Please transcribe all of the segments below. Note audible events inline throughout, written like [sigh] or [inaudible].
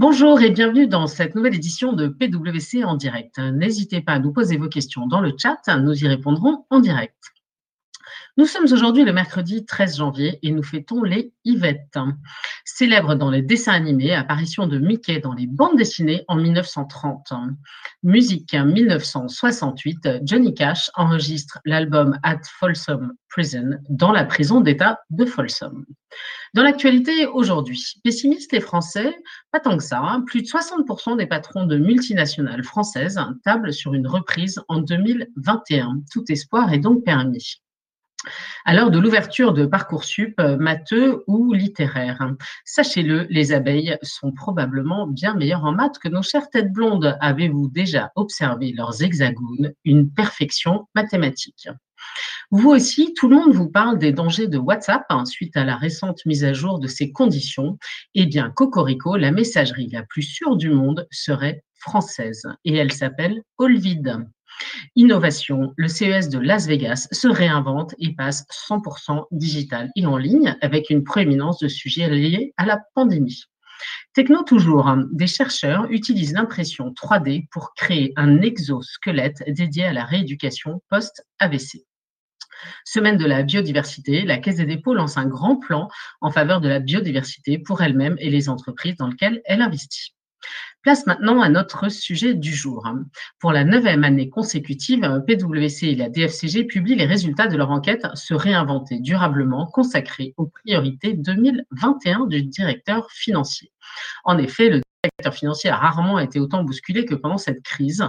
Bonjour et bienvenue dans cette nouvelle édition de PWC en direct. N'hésitez pas à nous poser vos questions dans le chat, nous y répondrons en direct. Nous sommes aujourd'hui le mercredi 13 janvier et nous fêtons les Yvettes. Célèbre dans les dessins animés, apparition de Mickey dans les bandes dessinées en 1930. Musique 1968, Johnny Cash enregistre l'album At Folsom Prison dans la prison d'État de Folsom. Dans l'actualité aujourd'hui, pessimistes les Français, pas tant que ça, hein. plus de 60% des patrons de multinationales françaises tablent sur une reprise en 2021. Tout espoir est donc permis à l'heure de l'ouverture de Parcoursup, euh, matheux ou littéraire. Sachez-le, les abeilles sont probablement bien meilleures en maths que nos chères têtes blondes. Avez-vous déjà observé leurs hexagones, une perfection mathématique vous aussi, tout le monde vous parle des dangers de WhatsApp hein, suite à la récente mise à jour de ses conditions. Eh bien, Cocorico, la messagerie la plus sûre du monde, serait française et elle s'appelle Olvid. Innovation, le CES de Las Vegas se réinvente et passe 100% digital et en ligne avec une prééminence de sujets liés à la pandémie. Techno toujours, hein. des chercheurs utilisent l'impression 3D pour créer un exosquelette dédié à la rééducation post-AVC. Semaine de la biodiversité, la Caisse des dépôts lance un grand plan en faveur de la biodiversité pour elle-même et les entreprises dans lesquelles elle investit. Place maintenant à notre sujet du jour. Pour la neuvième année consécutive, PwC et la DFCG publient les résultats de leur enquête Se réinventer durablement consacrée aux priorités 2021 du directeur financier. En effet, le secteur financier a rarement été autant bousculé que pendant cette crise.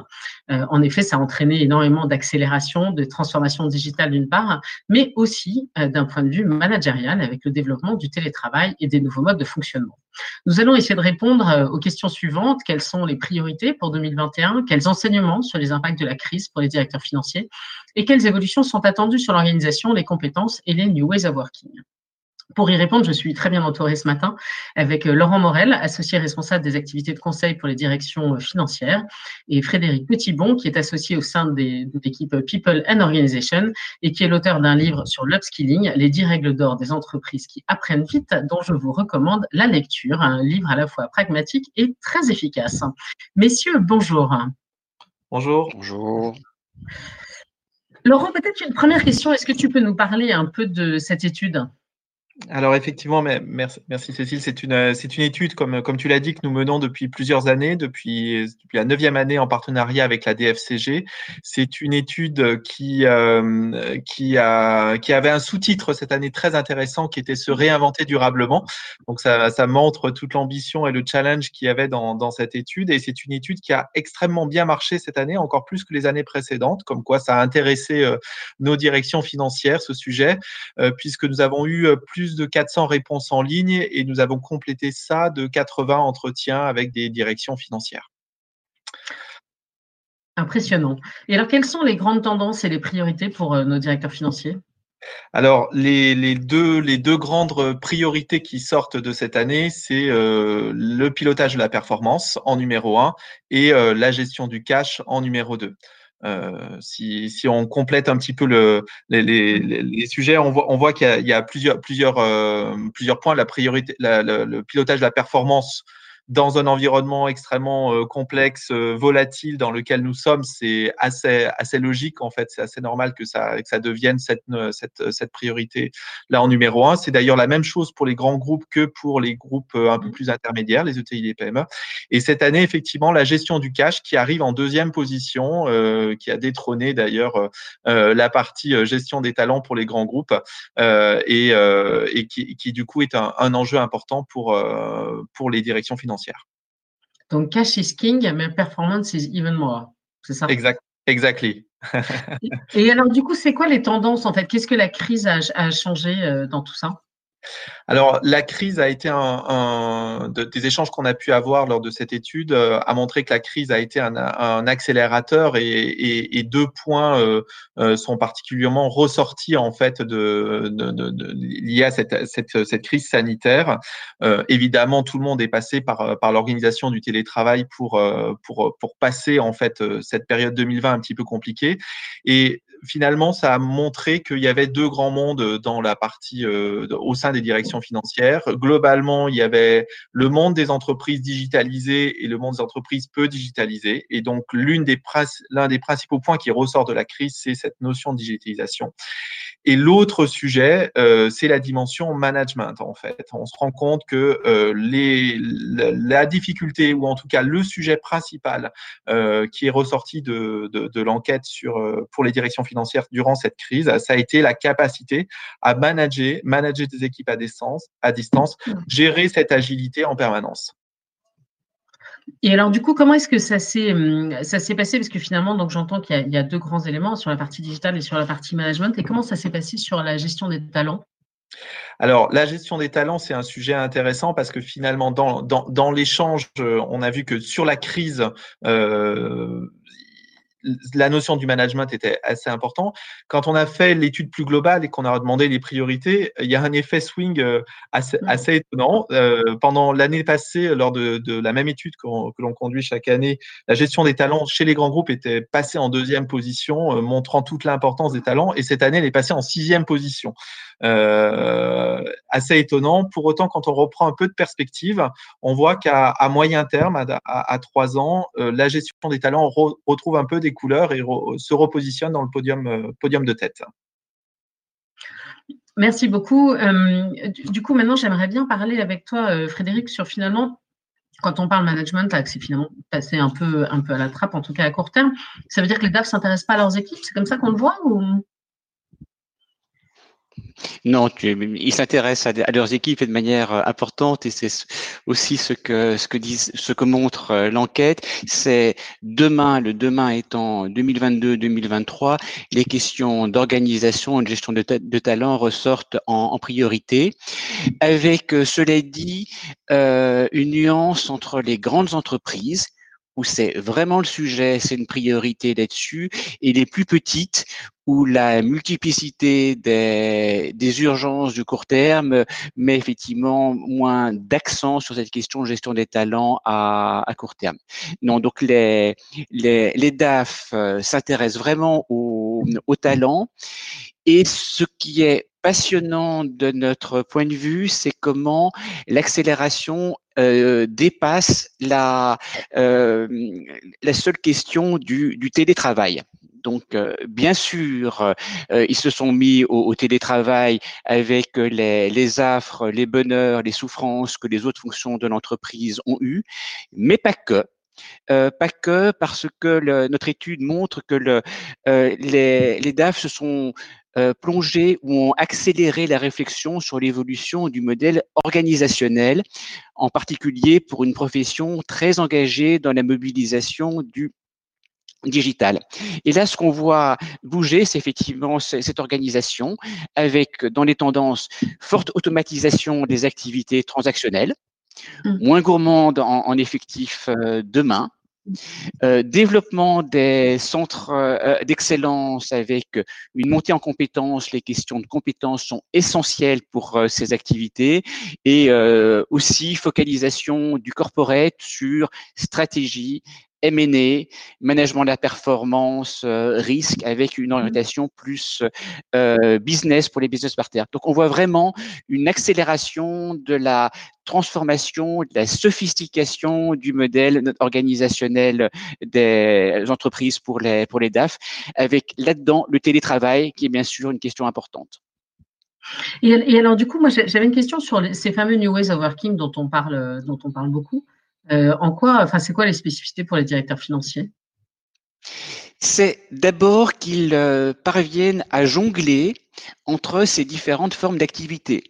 Euh, en effet, ça a entraîné énormément d'accélération, de transformation digitale d'une part, mais aussi euh, d'un point de vue managérial avec le développement du télétravail et des nouveaux modes de fonctionnement. Nous allons essayer de répondre euh, aux questions suivantes. Quelles sont les priorités pour 2021 Quels enseignements sur les impacts de la crise pour les directeurs financiers? Et quelles évolutions sont attendues sur l'organisation, les compétences et les new ways of working? Pour y répondre, je suis très bien entourée ce matin avec euh, Laurent Morel, associé responsable des activités de conseil pour les directions euh, financières, et Frédéric Petitbon, qui est associé au sein de l'équipe People and Organization et qui est l'auteur d'un livre sur l'upskilling, les 10 règles d'or des entreprises qui apprennent vite, dont je vous recommande la lecture, un livre à la fois pragmatique et très efficace. Messieurs, bonjour. Bonjour. Bonjour. Laurent, peut-être une première question. Est-ce que tu peux nous parler un peu de cette étude? Alors effectivement, merci, Cécile. C'est une, c'est une étude, comme, comme tu l'as dit, que nous menons depuis plusieurs années, depuis, depuis la neuvième année en partenariat avec la DFCG. C'est une étude qui, euh, qui, a, qui avait un sous-titre cette année très intéressant qui était se réinventer durablement. Donc ça, ça montre toute l'ambition et le challenge qu'il y avait dans, dans cette étude. Et c'est une étude qui a extrêmement bien marché cette année, encore plus que les années précédentes, comme quoi ça a intéressé euh, nos directions financières, ce sujet, euh, puisque nous avons eu plus de 400 réponses en ligne et nous avons complété ça de 80 entretiens avec des directions financières. Impressionnant. Et alors, quelles sont les grandes tendances et les priorités pour euh, nos directeurs financiers? Alors, les, deux, les deux grandes priorités qui sortent de cette année, c'est euh, le pilotage de la performance en numéro 1 et euh, la gestion du cash en numéro 2. Euh, si, si, on complète un petit peu le, les, les, les, sujets, on voit, on voit qu'il y, y, a plusieurs, plusieurs, euh, plusieurs points. La priorité, la, le pilotage de la performance dans un environnement extrêmement euh, complexe, euh, volatile dans lequel nous sommes, c'est assez, assez logique en fait, c'est assez normal que ça, que ça devienne cette, euh, cette, cette priorité là en numéro un. C'est d'ailleurs la même chose pour les grands groupes que pour les groupes un peu plus intermédiaires, les ETI, les PME. Et cette année, effectivement, la gestion du cash qui arrive en deuxième position, euh, qui a détrôné d'ailleurs euh, la partie gestion des talents pour les grands groupes euh, et, et qui, qui, du coup est un, un enjeu important pour, pour les directions financières. Donc, cash is king, mais performance is even more. C'est ça? Exact, Exactly. Et alors, du coup, c'est quoi les tendances en fait? Qu'est-ce que la crise a, a changé euh, dans tout ça? Alors, la crise a été un, des échanges qu'on a pu avoir lors de cette étude euh, a montré que la crise a été un, accélérateur et, deux points euh, euh, sont particulièrement ressortis en fait de, liés à cette, crise sanitaire. évidemment, tout le monde est passé par, par l'organisation du télétravail pour, pour, pour passer en fait cette période 2020 un petit peu compliquée. Et finalement, ça a montré qu'il y avait deux grands mondes dans la partie au sein des directions financières. Globalement, il y avait le monde des entreprises digitalisées et le monde des entreprises peu digitalisées. Et donc, l'une des l'un des principaux points qui ressort de la crise, c'est cette notion de digitalisation. Et l'autre sujet, euh, c'est la dimension management, en fait. On se rend compte que euh, les, la, difficulté, ou en tout cas le sujet principal euh, qui est ressorti de, de, de l'enquête sur pour les directions financières durant cette crise, ça a été la capacité à manager, manager des équipes à distance, à distance gérer cette agilité en permanence. Et alors, du coup, comment est-ce que ça s'est, hum, passé? Parce que finalement, j'entends qu'il y, a, deux grands éléments sur la partie digitale et sur la partie management. Et comment ça s'est passé sur la gestion des talents? Alors, la gestion des talents, c'est un sujet intéressant parce que finalement, dans, dans, dans l'échange, euh, on a vu que sur la crise, euh, la notion du management était assez important. Quand on a fait l'étude plus globale et qu'on a demandé les priorités, il y a un effet swing euh, assez, assez étonnant. Euh, pendant l'année passée, lors de, de, la même étude que l'on conduit chaque année, la gestion des talents chez les grands groupes était passée en deuxième position, euh, montrant toute l'importance des talents. Et cette année, elle est passée en sixième position. Euh, assez étonnant. Pour autant, quand on reprend un peu de perspective, on voit qu'à moyen terme, à, trois ans, euh, la gestion des talents retrouve un peu des couleurs et se repositionne dans le podium, euh, de tête. Merci beaucoup. du coup, maintenant, j'aimerais bien parler avec toi, Frédéric, sur finalement quand on parle management, c'est finalement passé un peu, un peu à la trappe, en tout cas à court terme, ça veut dire que les DAF ne s'intéressent pas à leurs équipes C'est comme ça qu'on le voit ou... Non, ils s'intéressent à, leurs équipes de manière euh, importante et c'est aussi ce que ce que montre euh, l'enquête. C'est demain, le demain étant 2022-2023, les questions d'organisation et de gestion de, de talent ressortent en, priorité. Avec, euh, cela dit, une nuance entre les grandes entreprises où c'est vraiment le sujet, c'est une priorité là-dessus, et les plus petites, où la multiplicité des, urgences du court terme met effectivement moins d'accent sur cette question de gestion des talents à, court terme. Non, donc les, les, DAF euh, s'intéressent vraiment aux, talents, et ce qui est passionnant de notre point de vue, c'est comment l'accélération euh, dépasse la, euh, la seule question du télétravail. Donc, euh, bien sûr, euh, ils se sont mis au, télétravail avec les, affres, les bonheurs, les souffrances que les autres fonctions de l'entreprise ont eues, mais pas que. Euh, pas que parce que notre étude montre que le, les, DAF se sont euh, plongé ou ont accéléré la réflexion sur l'évolution du modèle organisationnel, en particulier pour une profession très engagée dans la mobilisation du digital. Et là, ce qu'on voit bouger, c'est effectivement cette organisation avec, dans les tendances, forte automatisation des activités transactionnelles, mmh. moins gourmande en, en effectifs euh, demain, euh, développement des centres euh, d'excellence avec une montée en compétences. Les questions de compétences sont essentielles pour euh, ces activités et aussi focalisation du corporate sur stratégie M&A, management de la performance, euh, risque, avec une mmh. orientation plus euh, business pour les business partners. Donc, on voit vraiment une accélération de la transformation, de la sophistication du modèle organisationnel des entreprises pour les, pour les DAF, avec là-dedans le télétravail, qui est bien sûr une question importante. Et, alors, du coup, moi, j'avais une question sur ces fameux New Ways of Working dont on parle, dont on parle beaucoup. Euh, en quoi, enfin, c'est quoi les spécificités pour les directeurs financiers? C'est d'abord qu'ils euh, parviennent à jongler entre ces différentes formes d'activité.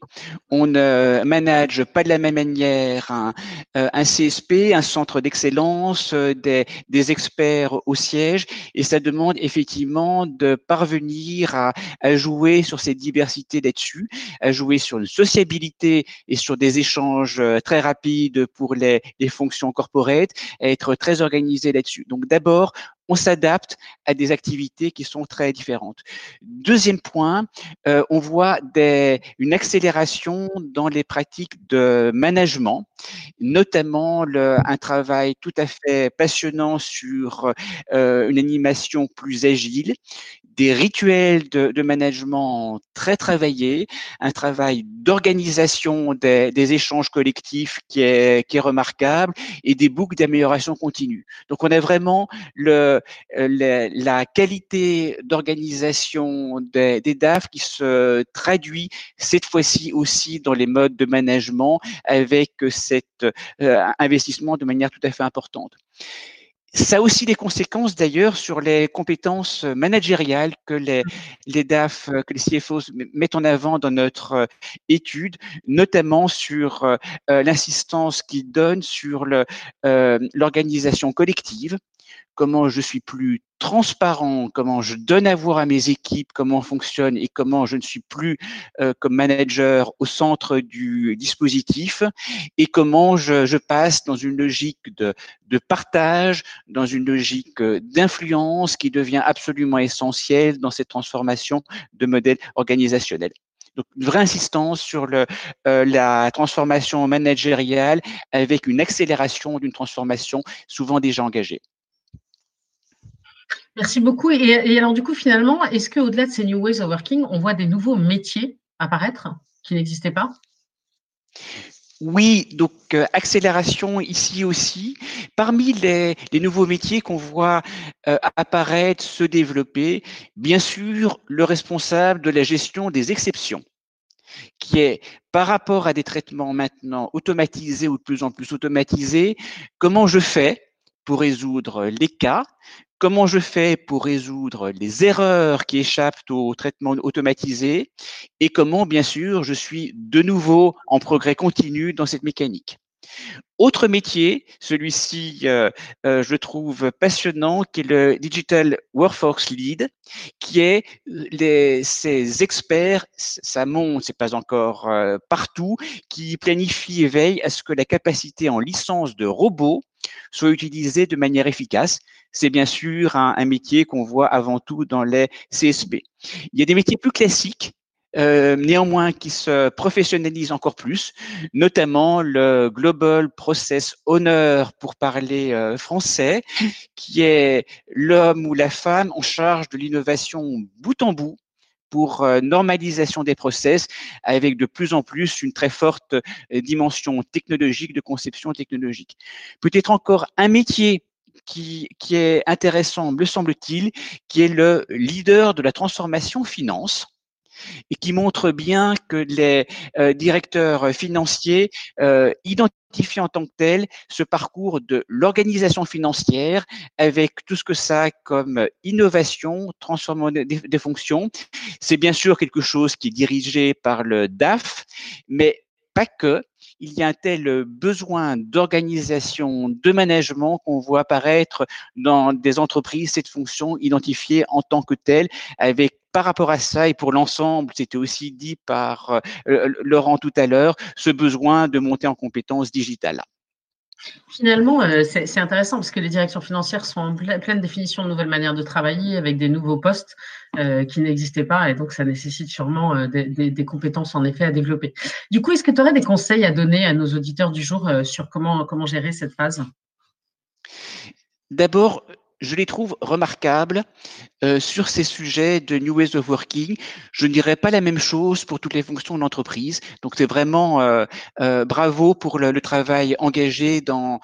On ne manage pas de la même manière un, euh, CSP, un centre d'excellence, euh, des, experts au siège, et ça demande effectivement de parvenir à, jouer sur ces diversités là-dessus, à jouer sur une sociabilité et sur des échanges euh, très rapides pour les, les fonctions corporate, à être très organisé là-dessus. Donc d'abord, on s'adapte à des activités qui sont très différentes. Deuxième point, euh, on voit une accélération dans les pratiques de management, notamment un travail tout à fait passionnant sur euh, une animation plus agile, des rituels de, management très travaillés, un travail d'organisation des, échanges collectifs qui est, qui est remarquable et des boucles d'amélioration continue. Donc, on a vraiment le, la qualité d'organisation des, des DAF qui se traduit cette fois-ci aussi dans les modes de management avec cet euh, investissement de manière tout à fait importante. Ça a aussi des conséquences d'ailleurs sur les compétences managériales que les, les DAF, que les CFOs mettent en avant dans notre euh, étude, notamment sur euh, l'insistance qu'ils donnent sur l'organisation collective, comment je suis plus transparent, comment je donne à voir à mes équipes comment on fonctionne et comment je ne suis plus euh, comme manager au centre du dispositif et comment je, passe dans une logique de, partage, dans une logique euh, d'influence qui devient absolument essentielle dans cette transformation de modèle organisationnel. Donc, une vraie insistance sur le, euh, la transformation managériale avec une accélération d'une transformation souvent déjà engagée. Merci beaucoup. Et, alors, du coup, finalement, est-ce qu'au-delà de ces New Ways of Working, on voit des nouveaux métiers apparaître qui n'existaient pas? Oui, donc euh, accélération ici aussi. Parmi les, nouveaux métiers qu'on voit euh, apparaître, se développer, bien sûr, le responsable de la gestion des exceptions, qui est par rapport à des traitements maintenant automatisés ou de plus en plus automatisés, comment je fais pour résoudre les cas, comment je fais pour résoudre les erreurs qui échappent au traitement automatisé? Et comment, bien sûr, je suis de nouveau en progrès continu dans cette mécanique? Autre métier, celui-ci, euh, euh, je trouve passionnant, qui est le Digital Workforce Lead, qui est euh, ces experts, ça monte, c'est pas encore partout, qui planifient et veillent à ce que la capacité en licence de robots soit utilisée de manière efficace. C'est bien sûr un, métier qu'on voit avant tout dans les CSP. Il y a des métiers plus classiques euh, néanmoins qui se professionnalise encore plus, notamment le Global Process Owner pour parler euh, français, qui est l'homme ou la femme en charge de l'innovation bout en bout pour euh, normalisation des process avec de plus en plus une très forte dimension technologique, de conception technologique. Peut-être encore un métier qui, qui est intéressant, me semble-t-il, qui est le leader de la transformation finance et qui montre bien que les euh, directeurs financiers euh, identifient en tant que tel ce parcours de l'organisation financière avec tout ce que ça a comme innovation, transformation des fonctions. C'est bien sûr quelque chose qui est dirigé par le DAF, mais pas que il y a un tel besoin d'organisation, de management qu'on voit apparaître dans des entreprises cette fonction identifiée en tant que telle, avec par rapport à ça et pour l'ensemble, c'était aussi dit par euh, Laurent tout à l'heure, ce besoin de monter en compétences digitales. Finalement, euh, c'est intéressant parce que les directions financières sont en pleine définition de nouvelles manières de travailler avec des nouveaux postes euh, qui n'existaient pas et donc ça nécessite sûrement des, compétences en effet à développer. Du coup, est-ce que tu aurais des conseils à donner à nos auditeurs du jour sur comment, comment gérer cette phase? D'abord, je les trouve remarquables euh, sur ces sujets de New Ways of Working. Je ne dirais pas la même chose pour toutes les fonctions de l'entreprise. Donc, c'est vraiment euh, euh, bravo pour le, travail engagé dans,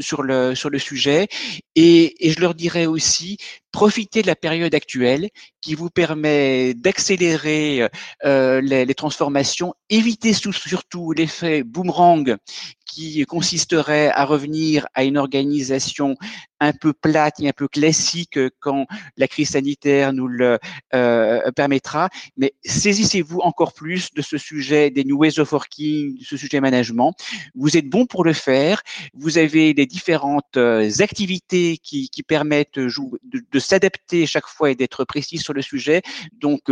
sur, le, sur le sujet. Et, et je leur dirais aussi, profitez de la période actuelle qui vous permet d'accélérer les, les, transformations. Évitez surtout l'effet boomerang qui consisterait à revenir à une organisation un peu plate et un peu classique quand la crise sanitaire nous le euh, permettra. Mais saisissez-vous encore plus de ce sujet des New Ways of Working, de ce sujet management. Vous êtes bon pour le faire. Vous avez les différentes euh, activités qui, qui permettent de, de s'adapter chaque fois et d'être précis sur le sujet. Donc,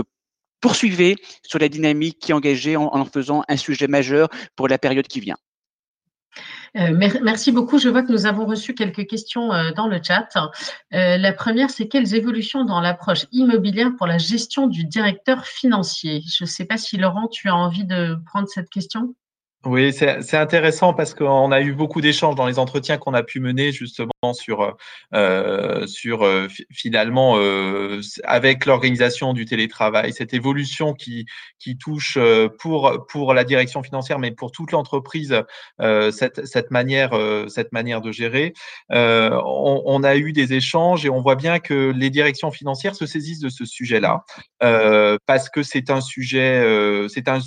poursuivez sur la dynamique qui est engagée en, en faisant un sujet majeur pour la période qui vient. Euh, merci beaucoup. Je vois que nous avons reçu quelques questions euh, dans le chat. Euh, la première, c'est quelles évolutions dans l'approche immobilière pour la gestion du directeur financier? Je ne sais pas si Laurent, tu as envie de prendre cette question? Oui, c'est intéressant parce qu'on a eu beaucoup d'échanges dans les entretiens qu'on a pu mener justement sur, euh, sur euh, finalement euh, avec l'organisation du télétravail, cette évolution qui, qui touche pour, pour la direction financière, mais pour toute l'entreprise, cette, cette, manière, cette manière de gérer. On, on, a eu des échanges et on voit bien que les directions financières se saisissent de ce sujet-là parce que c'est un sujet, c'est un,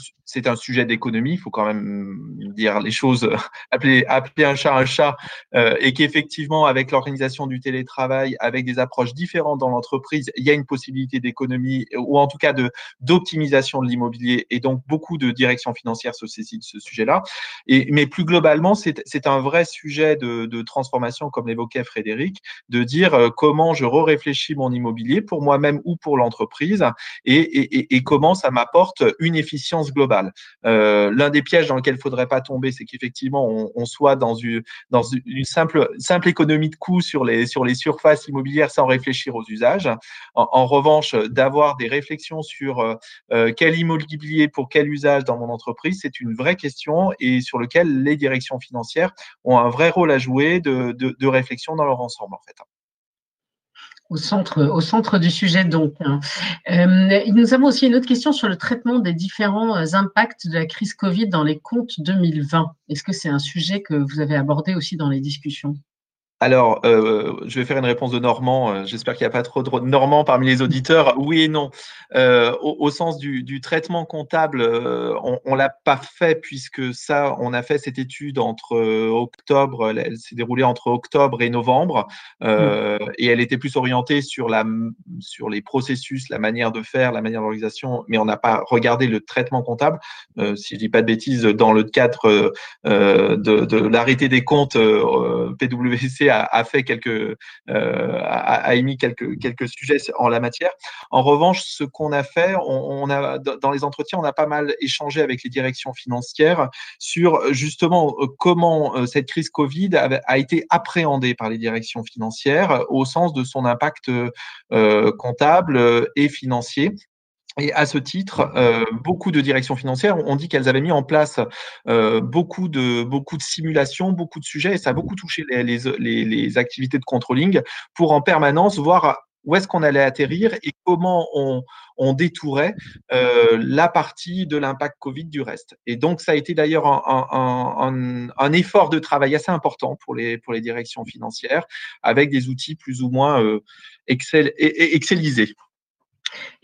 un sujet d'économie, il faut quand même dire les choses, [laughs] appeler, appeler un chat un chat, euh, et qu'effectivement, avec l'organisation du télétravail, avec des approches différentes dans l'entreprise, il y a une possibilité d'économie, ou en tout cas de d'optimisation de l'immobilier, et donc beaucoup de directions financières se saisissent de ce sujet-là. Et mais plus globalement, c'est un vrai sujet de, de transformation, comme l'évoquait Frédéric, de dire euh, comment je réfléchis mon immobilier pour moi-même ou pour l'entreprise, et, et, comment ça m'apporte une efficience globale. Euh, l'un des pièges dans lequel il faudrait pas tomber, c'est qu'effectivement, on, soit dans une, dans une simple, simple économie de coûts sur les, sur les surfaces immobilières sans réfléchir aux usages. En, revanche, d'avoir des réflexions sur euh, euh, quel immobilier pour quel usage dans mon entreprise, c'est une vraie question et sur lequel les directions financières ont un vrai rôle à jouer de, de, réflexion dans leur ensemble, en fait au centre, au centre du sujet donc. Hein. Euh, nous avons aussi une autre question sur le traitement des différents impacts de la crise Covid dans les comptes 2020. Est-ce que c'est un sujet que vous avez abordé aussi dans les discussions? Alors, euh, je vais faire une réponse de Normand. Euh, j'espère qu'il n'y a pas trop de Normand parmi les auditeurs. Oui et non. Euh, au, sens du, traitement comptable, on ne l'a pas fait puisque ça, on a fait cette étude entre octobre, elle, s'est déroulée entre octobre et novembre, mmh. et elle était plus orientée sur, la, sur les processus, la manière de faire, la manière d'organisation, mais on n'a pas regardé le traitement comptable. si je ne dis pas de bêtises, dans le cadre de, de l'arrêté des comptes PwC a, fait quelques, euh, émis quelques, sujets en la matière. En revanche, ce qu'on a fait, dans les entretiens, on a pas mal échangé avec les directions financières sur justement euh, comment euh, cette crise Covid a, été appréhendée par les directions financières au sens de son impact comptable et financier. Et à ce titre, euh, beaucoup de directions financières ont dit qu'elles avaient mis en place euh, beaucoup de beaucoup de simulations, beaucoup de sujets, et ça a beaucoup touché les, les, les, activités de controlling pour en permanence voir où est-ce qu'on allait atterrir et comment on, on détourait euh, la partie de l'impact Covid du reste. Et donc, ça a été d'ailleurs un, un, un, effort de travail assez important pour les, pour les directions financières, avec des outils plus ou moins euh, excel, excelisés. Et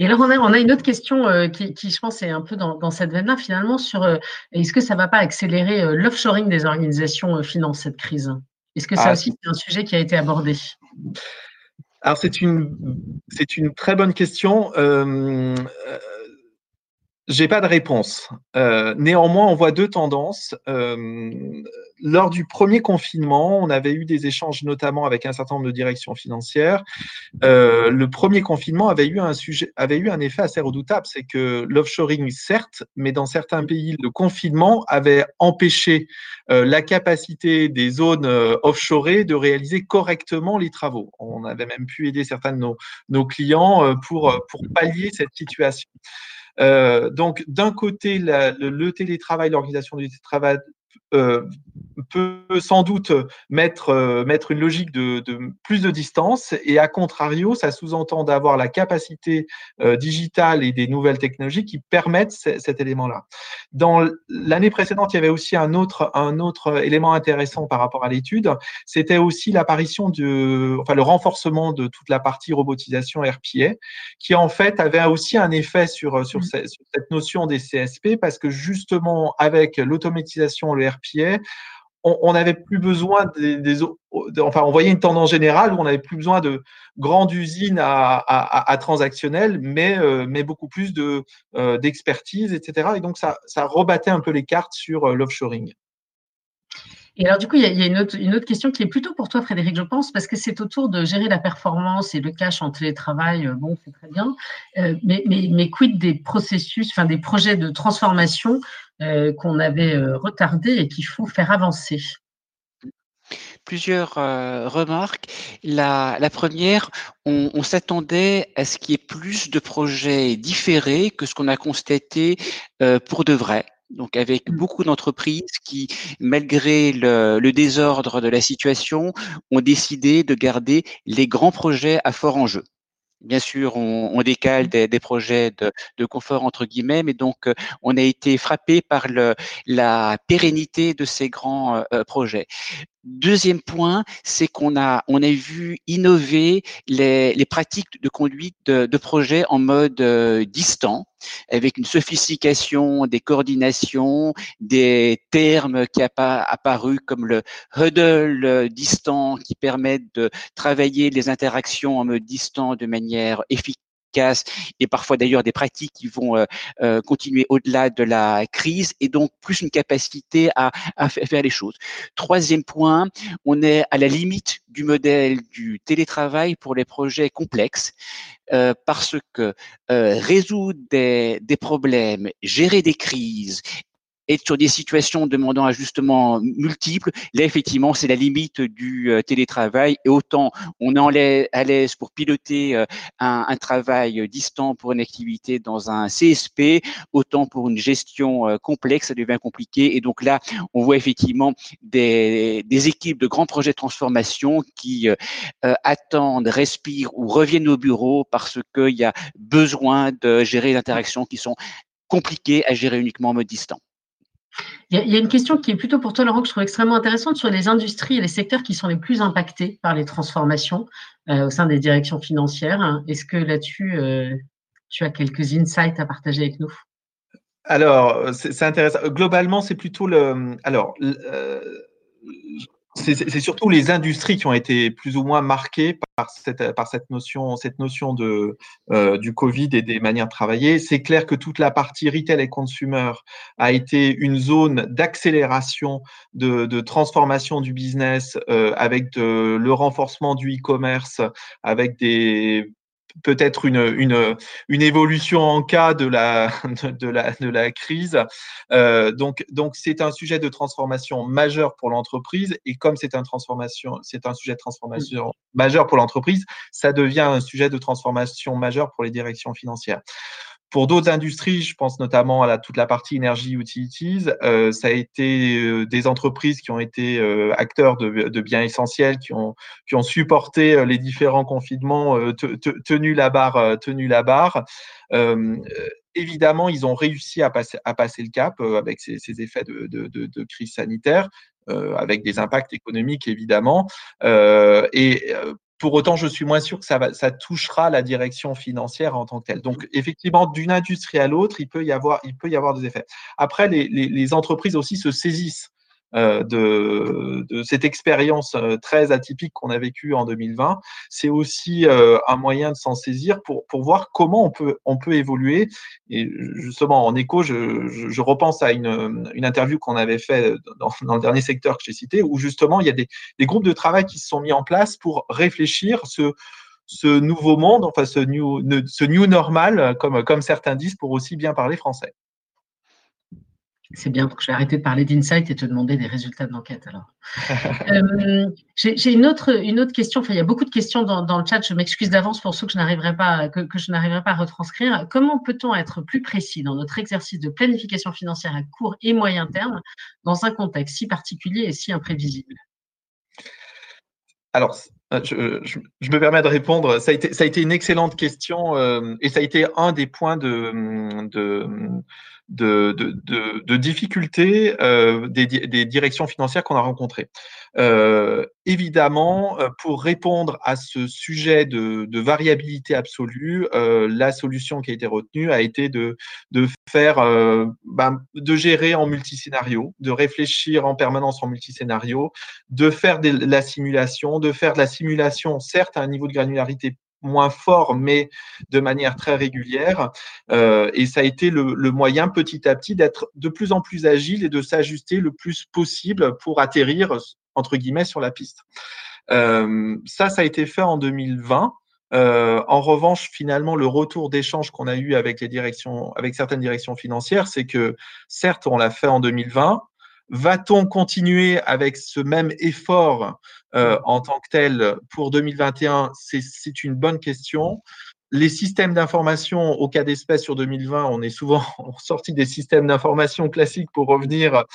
alors, on a, on a, une autre question euh, qui, qui, je pense, est un peu dans, dans cette veine-là, finalement, sur euh, est-ce que ça ne va pas accélérer euh, l'offshoring des organisations finance, cette crise? Est-ce que ça ah, aussi, c'est un sujet qui a été abordé? Alors, c'est une, c'est une très bonne question. J'ai pas de réponse. Euh, néanmoins, on voit deux tendances. Euh, lors du premier confinement, on avait eu des échanges notamment avec un certain nombre de directions financières. Euh, le premier confinement avait eu un sujet, avait eu un effet assez redoutable, c'est que l'offshoring, certes, mais dans certains pays, le confinement avait empêché la capacité des zones offshorées de réaliser correctement les travaux. On avait même pu aider certains de nos, clients pour pallier cette situation. Euh, donc, d'un côté, le, le, télétravail, l'organisation du télétravail euh, peut sans doute mettre, euh, mettre une logique de, de, plus de distance et à contrario, ça sous-entend d'avoir la capacité euh, digitale et des nouvelles technologies qui permettent cet élément-là. Dans l'année précédente, il y avait aussi un autre, un autre élément intéressant par rapport à l'étude, c'était aussi l'apparition enfin le renforcement de toute la partie robotisation RPA, qui en fait avait aussi un effet sur, sur, mmh. cette, sur cette notion des CSP parce que justement avec l'automatisation, le On n'avait plus besoin des, enfin, on voyait une tendance générale où on n'avait plus besoin de grandes usines à, à, transactionnelles, mais, euh, mais beaucoup plus de euh, d'expertise, etc. Et donc ça, ça rebattait un peu les cartes sur euh, l'offshoring. Et alors, du coup, il y a, une, autre, question qui est plutôt pour toi, Frédéric, je pense, parce que c'est autour de gérer la performance et le cash en télétravail. Bon, c'est très bien. mais, mais, quid des processus, enfin des projets de transformation euh, qu'on avait euh, retardé et qu'il faut faire avancer? Plusieurs euh, remarques. La, première, on, s'attendait à ce qu'il y ait plus de projets différés que ce qu'on a constaté pour de vrai. Donc avec mmh. beaucoup d'entreprises qui, malgré le, le, désordre de la situation, ont décidé de garder les grands projets à fort enjeu. Bien sûr, on, on décale des, des projets de, de, confort entre guillemets, mais donc euh, on a été frappé par le, la pérennité de ces grands euh, euh, projets. Deuxième point, c'est qu'on a on a vu innover les, les pratiques de conduite de, de projets en mode distant, avec une sophistication des coordinations, des termes qui a apparu comme le huddle distant qui permettent de travailler les interactions en mode distant de manière efficace et parfois d'ailleurs des pratiques qui vont euh, euh, continuer au-delà de la crise et donc plus une capacité à, faire les choses. Troisième point, on est à la limite du modèle du télétravail pour les projets complexes. Euh, parce que résoudre des problèmes, gérer des crises être sur des situations demandant ajustements multiples, là, effectivement, c'est la limite du euh, télétravail. Et autant on est à l'aise pour piloter euh, un, travail distant pour une activité dans un CSP, autant pour une gestion euh, complexe, ça devient compliqué. Et donc là, on voit effectivement des, des équipes de grands projets de transformation qui attendent, respirent ou reviennent au bureau parce qu'il y a besoin de gérer des interactions qui sont compliquées à gérer uniquement en mode distant. Il y, a, une question qui est plutôt pour toi, Laurent, que je trouve extrêmement intéressante sur les industries et les secteurs qui sont les plus impactés par les transformations euh, au sein des directions financières. Est-ce que là-dessus, euh, tu as quelques insights à partager avec nous? Alors, c'est intéressant. Globalement, c'est plutôt le. Alors, euh, c'est surtout les industries qui ont été plus ou moins marquées par cette, notion, de, euh, du Covid et des manières de travailler. C'est clair que toute la partie retail et consumer a été une zone d'accélération, de, transformation du business euh, avec le renforcement du e-commerce, avec des peut-être une, une, une, évolution en cas de la, [laughs] de, la, de la crise. Euh, donc, donc c'est un sujet de transformation majeur pour l'entreprise et comme c'est un transformation, c'est un sujet de transformation majeur pour l'entreprise, ça devient un sujet de transformation majeur pour les directions financières. Pour d'autres industries, je pense notamment à toute la partie énergie utilities, euh, ça a été euh, des entreprises qui ont été euh, acteurs de, biens essentiels, qui ont, supporté les différents confinements, euh, tenu la barre, évidemment, ils ont réussi à passer, le cap avec ces, effets de, crise sanitaire. Avec des impacts économiques évidemment. Euh, et pour autant, je suis moins sûr que ça, va, ça touchera la direction financière en tant que telle. Donc, effectivement, d'une industrie à l'autre, il peut y avoir, il peut y avoir des effets. Après, les, les, les entreprises aussi se saisissent de, de, cette expérience euh, très atypique qu'on a vécue en 2020. C'est aussi euh, un moyen de s'en saisir pour, pour voir comment on peut, on peut évoluer. Et justement, en écho, je, je, je repense à une, une interview qu'on avait fait dans, dans, le dernier secteur que j'ai cité, où justement, il y a des, des groupes de travail qui se sont mis en place pour réfléchir ce, ce nouveau monde, enfin ce new, ce new normal, comme, comme certains disent, pour aussi bien parler français. C'est bien, que je vais arrêter de parler d'insight et te demander des résultats de l'enquête alors. [laughs] euh, J'ai une autre, une autre question. Enfin, il y a beaucoup de questions dans, dans le chat. Je m'excuse d'avance pour ceux que je n'arriverai pas, que, que je n'arriverai pas à retranscrire. Comment peut-on être plus précis dans notre exercice de planification financière à court et moyen terme dans un contexte si particulier et si imprévisible? Alors, je, je, je, me permets de répondre. Ça a été, ça a été une excellente question euh, et ça a été un des points de, de de, difficultés euh, des, directions financières qu'on a rencontrées. Euh, évidemment, euh, pour répondre à ce sujet de, variabilité absolue, la solution qui a été retenue a été de, faire, ben, de gérer en multiscénario, de réfléchir en permanence en multiscénario, de faire de la simulation, de faire de la simulation, certes à un niveau de granularité moins fort, mais de manière très régulière. Euh, et ça a été le, le moyen petit à petit d'être de plus en plus agile et de s'ajuster le plus possible pour atterrir, entre guillemets, sur la piste. Euh, ça, ça a été fait en 2020. Euh, en revanche, finalement, le retour d'échange qu'on a eu avec les directions, avec certaines directions financières, c'est que certes, on l'a fait en 2020, Va-t-on continuer avec ce même effort euh, en tant que tel pour 2021 C'est une bonne question. Les systèmes d'information au cas d'espèce sur 2020, on est souvent [laughs] sorti des systèmes d'information classiques pour revenir.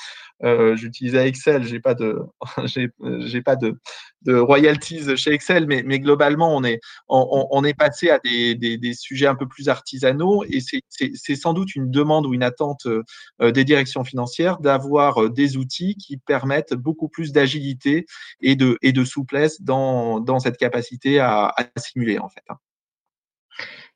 Euh, J'utilisais Excel, j'ai pas de, [laughs] j'ai pas de, de, royalties chez Excel, mais, mais globalement, on est, on, on, est passé à des, des, des, sujets un peu plus artisanaux et c'est sans doute une demande ou une attente euh, des directions financières d'avoir euh, des outils qui permettent beaucoup plus d'agilité et de, et de souplesse dans, dans cette capacité à, à simuler en fait.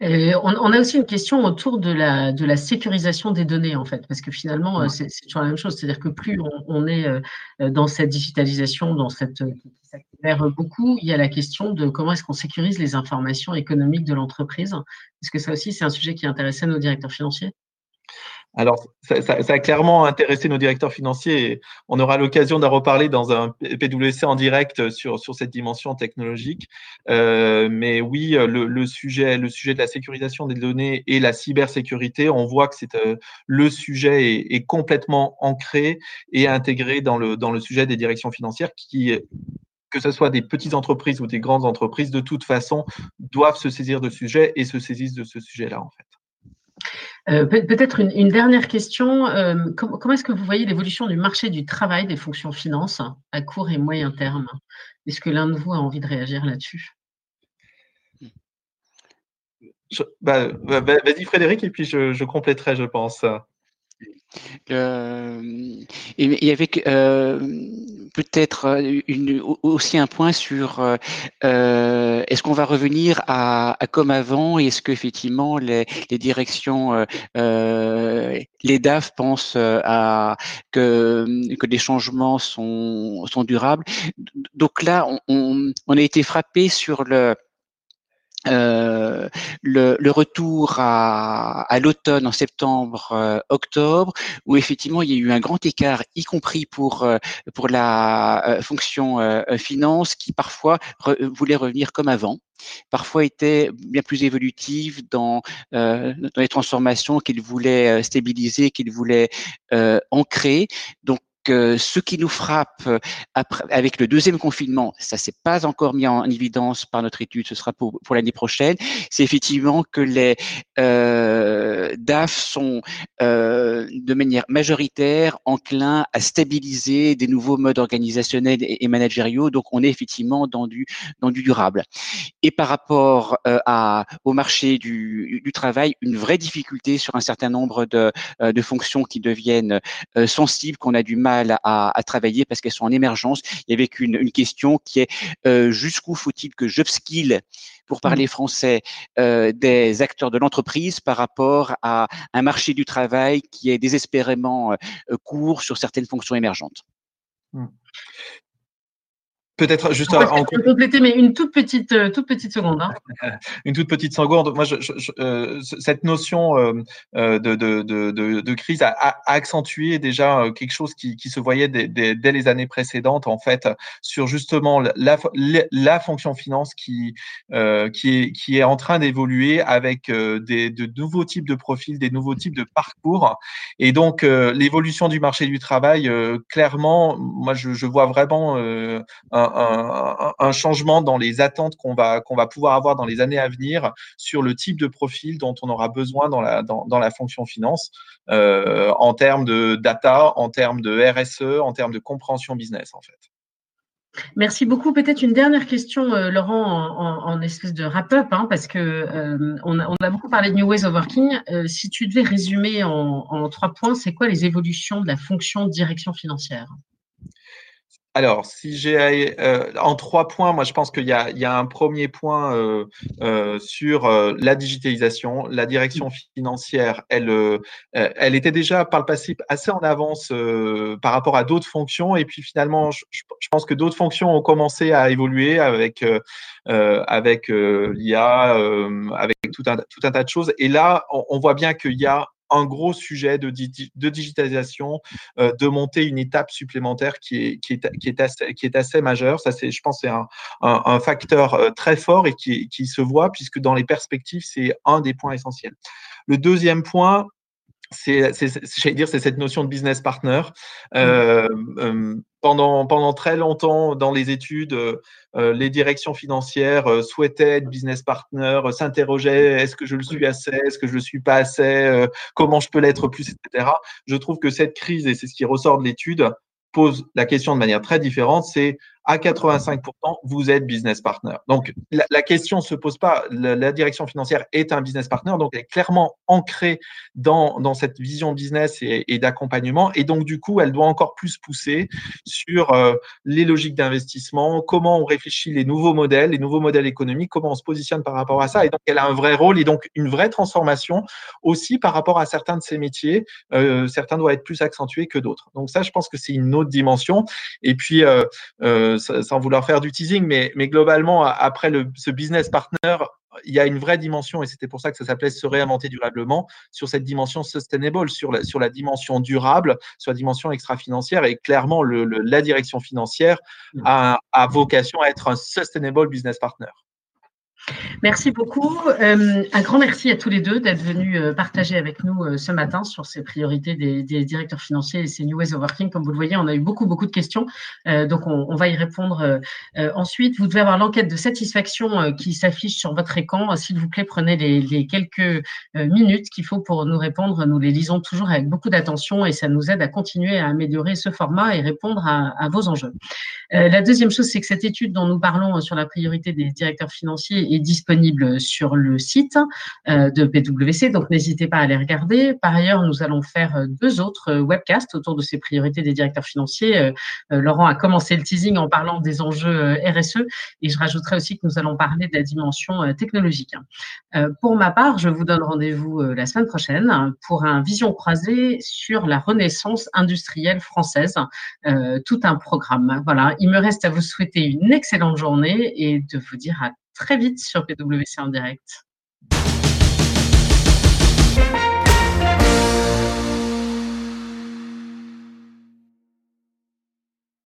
Euh, on, a aussi une question autour de la, de la sécurisation des données, en fait, parce que finalement, euh, c'est toujours la même chose. C'est-à-dire que plus on, est euh, dans cette digitalisation, dans cette qui s'accélère beaucoup, il y a la question de comment est-ce qu'on sécurise les informations économiques de l'entreprise. Est-ce que ça aussi, c'est un sujet qui intéressait nos directeurs financiers alors, ça, a clairement intéressé nos directeurs financiers et on aura l'occasion d'en reparler dans un PWC en direct sur, sur cette dimension technologique. Euh, mais oui, le, sujet, le sujet de la sécurisation des données et la cybersécurité, on voit que c'est euh, le sujet est, complètement ancré et intégré dans le, dans le sujet des directions financières qui que ce soit des petites entreprises ou des grandes entreprises, de toute façon, doivent se saisir de ce sujet et se saisissent de ce sujet-là, en fait. Euh, peut-être une, dernière question. Euh, comment, est-ce que vous voyez l'évolution du marché du travail des fonctions finances à court et moyen terme? Est-ce que l'un de vous a envie de réagir là-dessus? Bah, bah, bah, Vas-y Frédéric et puis je, je compléterai, je pense. Euh, et, avec euh, peut-être euh, aussi un point sur est-ce qu'on va revenir à, comme avant et est-ce qu'effectivement les, les directions, les DAF pensent à que, que les changements sont, sont durables. Donc là, on, on a été frappé sur le euh, le, le, retour à, à l'automne en septembre, euh, octobre, où effectivement il y a eu un grand écart, y compris pour euh, pour la euh, fonction finance, qui parfois voulait revenir comme avant, parfois était bien plus évolutive dans, dans les transformations qu'il voulait stabiliser, qu'il voulait ancrer. Donc ce qui nous frappe euh, après, avec le deuxième confinement, ça s'est pas encore mis en, évidence par notre étude, ce sera pour, pour l'année prochaine, c'est effectivement que les euh, DAF sont euh, de manière majoritaire enclins à stabiliser des nouveaux modes organisationnels et, managériaux. Donc, on est effectivement dans du dans du durable. Et par rapport euh, à, au marché du, du, travail, une vraie difficulté sur un certain nombre de, euh, de fonctions qui deviennent sensibles, qu'on a du mal à, travailler parce qu'elles sont en émergence. Il y avait une, une question qui est euh, jusqu'où faut-il que j'upskill pour mmh. parler français euh, des acteurs de l'entreprise par rapport à un marché du travail qui est désespérément euh, court sur certaines fonctions émergentes. Peut-être juste en compléter, mais une toute petite, euh, toute petite seconde. Hein. [laughs] une toute petite seconde. Moi, je, euh, cette notion euh, de, de, de, de, crise a, a, accentué déjà quelque chose qui, qui se voyait dès, dès, les années précédentes, en fait, sur justement la, la, fonction finance qui, qui, est, qui est en train d'évoluer avec des, de nouveaux types de profils, des nouveaux types de parcours. Et donc, l'évolution du marché du travail, clairement, moi, je, je vois vraiment un un, changement dans les attentes qu'on va, qu'on va pouvoir avoir dans les années à venir sur le type de profil dont on aura besoin dans la, dans, dans la fonction finance euh, en termes de data, en termes de RSE, en termes de compréhension business en fait. Merci beaucoup. Peut-être une dernière question, euh, Laurent, en, espèce de wrap-up, hein, parce que euh, on, a, on, a, beaucoup parlé de New Ways of Working. si tu devais résumer en trois points, c'est quoi les évolutions de la fonction direction financière? Alors, si j'ai euh, en trois points, moi je pense qu'il y, a un premier point euh, euh, sur la digitalisation. La direction financière, elle, elle était déjà par le passé assez en avance par rapport à d'autres fonctions. Et puis finalement, je, pense que d'autres fonctions ont commencé à évoluer avec avec l'IA, avec tout un, tout un tas de choses. Et là, on voit bien qu'il y a un gros sujet de, digitalisation, euh, de monter une étape supplémentaire qui est, assez, qui majeure. Ça, je pense, c'est un, facteur euh, très fort et qui se voit puisque dans les perspectives, c'est un des points essentiels. Le deuxième point, c'est, j'allais dire, c'est cette notion de business partner. Euh, euh, pendant, pendant très longtemps, dans les études, euh, les directions financières souhaitaient être business partner, s'interrogeaient est-ce que je le suis assez, est-ce que je le suis pas assez, comment je peux l'être plus, etc. Je trouve que cette crise, et c'est ce qui ressort de l'étude, pose la question de manière très différente, c'est à 85%, vous êtes business partner. Donc, la, question ne se pose pas. La, direction financière est un business partner, donc elle est clairement ancrée dans, dans cette vision business et, d'accompagnement. Et donc, du coup, elle doit encore plus pousser sur euh, les logiques d'investissement, comment on réfléchit les nouveaux modèles, les nouveaux modèles économiques, comment on se positionne par rapport à ça. Et donc, elle a un vrai rôle et donc une vraie transformation aussi par rapport à certains de ces métiers. Euh, certains doivent être plus accentués que d'autres. Donc, ça, je pense que c'est une autre dimension. Et puis, euh sans vouloir faire du teasing, mais, mais globalement, après le, ce business partner, il y a une vraie dimension, et c'était pour ça que ça s'appelait se réinventer durablement, sur cette dimension sustainable, sur la, sur la dimension durable, sur la dimension extra-financière. Et clairement, le, la direction financière a, a vocation à être un sustainable business partner. Merci beaucoup. Euh, un grand merci à tous les deux d'être venus euh, partager avec nous euh, ce matin sur ces priorités des, directeurs financiers et ces New Ways of Working. Comme vous le voyez, on a eu beaucoup, beaucoup de questions, donc on, va y répondre ensuite. Vous devez avoir l'enquête de satisfaction qui s'affiche sur votre écran. S'il vous plaît, prenez les, quelques minutes qu'il faut pour nous répondre. Nous les lisons toujours avec beaucoup d'attention et ça nous aide à continuer à améliorer ce format et répondre à, à vos enjeux. la deuxième chose, c'est que cette étude dont nous parlons sur la priorité des directeurs financiers disponible sur le site euh, de PwC, donc n'hésitez pas à les regarder. Par ailleurs, nous allons faire euh, deux autres euh, webcasts autour de ces priorités des directeurs financiers. Laurent a commencé le teasing en parlant des enjeux RSE et je rajouterai aussi que nous allons parler de la dimension technologique. Pour ma part, je vous donne rendez-vous la semaine prochaine pour un vision croisée sur la renaissance industrielle française, tout un programme. Voilà, il me reste à vous souhaiter une excellente journée et de vous dire à très vite sur PwC en direct.